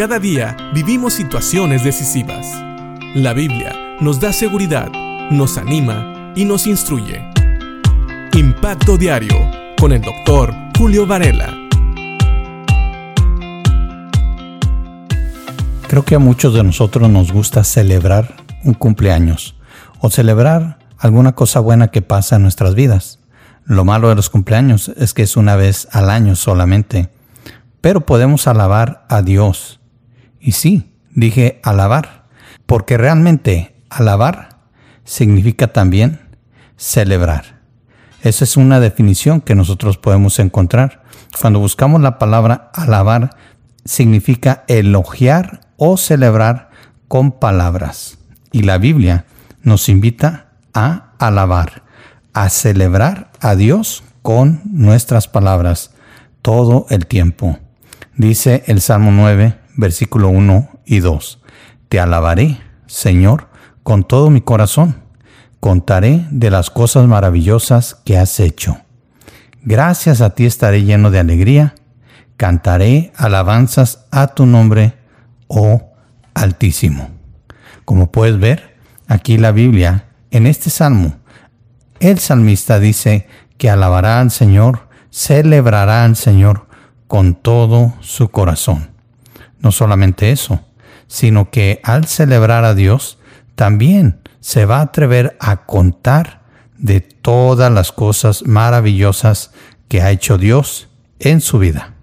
cada día vivimos situaciones decisivas. La Biblia nos da seguridad, nos anima y nos instruye. Impacto Diario con el doctor Julio Varela. Creo que a muchos de nosotros nos gusta celebrar un cumpleaños o celebrar alguna cosa buena que pasa en nuestras vidas. Lo malo de los cumpleaños es que es una vez al año solamente. Pero podemos alabar a Dios. Y sí, dije alabar, porque realmente alabar significa también celebrar. Esa es una definición que nosotros podemos encontrar. Cuando buscamos la palabra alabar, significa elogiar o celebrar con palabras. Y la Biblia nos invita a alabar, a celebrar a Dios con nuestras palabras todo el tiempo. Dice el Salmo 9, versículo 1 y 2. Te alabaré, Señor, con todo mi corazón. Contaré de las cosas maravillosas que has hecho. Gracias a ti estaré lleno de alegría. Cantaré alabanzas a tu nombre, oh Altísimo. Como puedes ver, aquí la Biblia en este salmo, el salmista dice que alabará al Señor, celebrará al Señor con todo su corazón. No solamente eso, sino que al celebrar a Dios, también se va a atrever a contar de todas las cosas maravillosas que ha hecho Dios en su vida.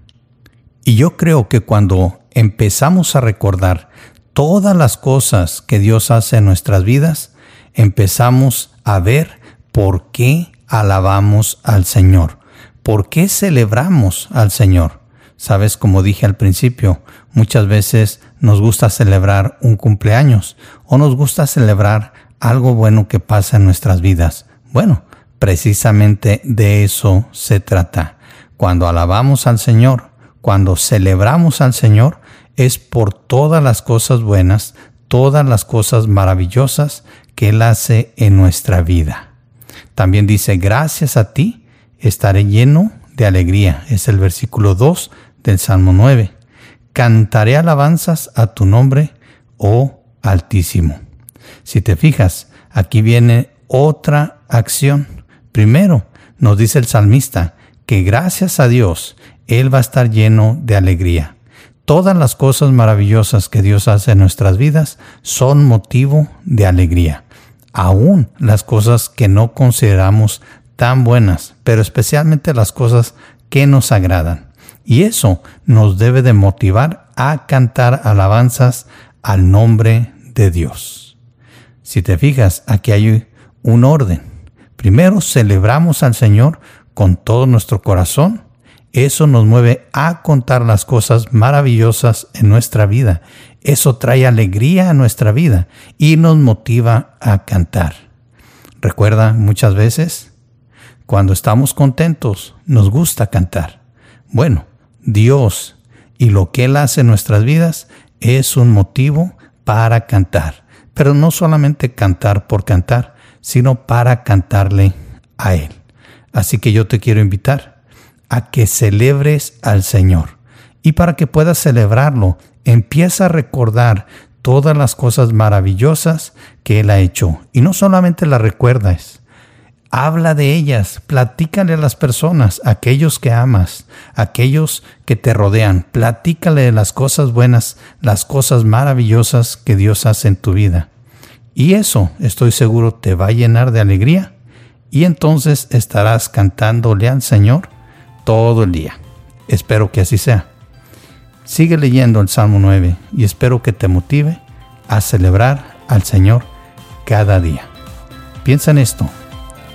Y yo creo que cuando empezamos a recordar todas las cosas que Dios hace en nuestras vidas, empezamos a ver por qué alabamos al Señor, por qué celebramos al Señor. Sabes, como dije al principio, muchas veces nos gusta celebrar un cumpleaños o nos gusta celebrar algo bueno que pasa en nuestras vidas. Bueno, precisamente de eso se trata. Cuando alabamos al Señor, cuando celebramos al Señor, es por todas las cosas buenas, todas las cosas maravillosas que Él hace en nuestra vida. También dice, gracias a ti estaré lleno de alegría. Es el versículo 2 del Salmo 9. Cantaré alabanzas a tu nombre, oh Altísimo. Si te fijas, aquí viene otra acción. Primero, nos dice el salmista que gracias a Dios, Él va a estar lleno de alegría. Todas las cosas maravillosas que Dios hace en nuestras vidas son motivo de alegría aún las cosas que no consideramos tan buenas, pero especialmente las cosas que nos agradan. Y eso nos debe de motivar a cantar alabanzas al nombre de Dios. Si te fijas, aquí hay un orden. Primero celebramos al Señor con todo nuestro corazón. Eso nos mueve a contar las cosas maravillosas en nuestra vida eso trae alegría a nuestra vida y nos motiva a cantar. Recuerda muchas veces, cuando estamos contentos, nos gusta cantar. Bueno, Dios y lo que Él hace en nuestras vidas es un motivo para cantar. Pero no solamente cantar por cantar, sino para cantarle a Él. Así que yo te quiero invitar a que celebres al Señor. Y para que puedas celebrarlo, empieza a recordar todas las cosas maravillosas que Él ha hecho. Y no solamente las recuerdas, habla de ellas, platícale a las personas, aquellos que amas, aquellos que te rodean, platícale de las cosas buenas, las cosas maravillosas que Dios hace en tu vida. Y eso, estoy seguro, te va a llenar de alegría y entonces estarás cantándole al Señor todo el día. Espero que así sea. Sigue leyendo el Salmo 9 y espero que te motive a celebrar al Señor cada día. Piensa en esto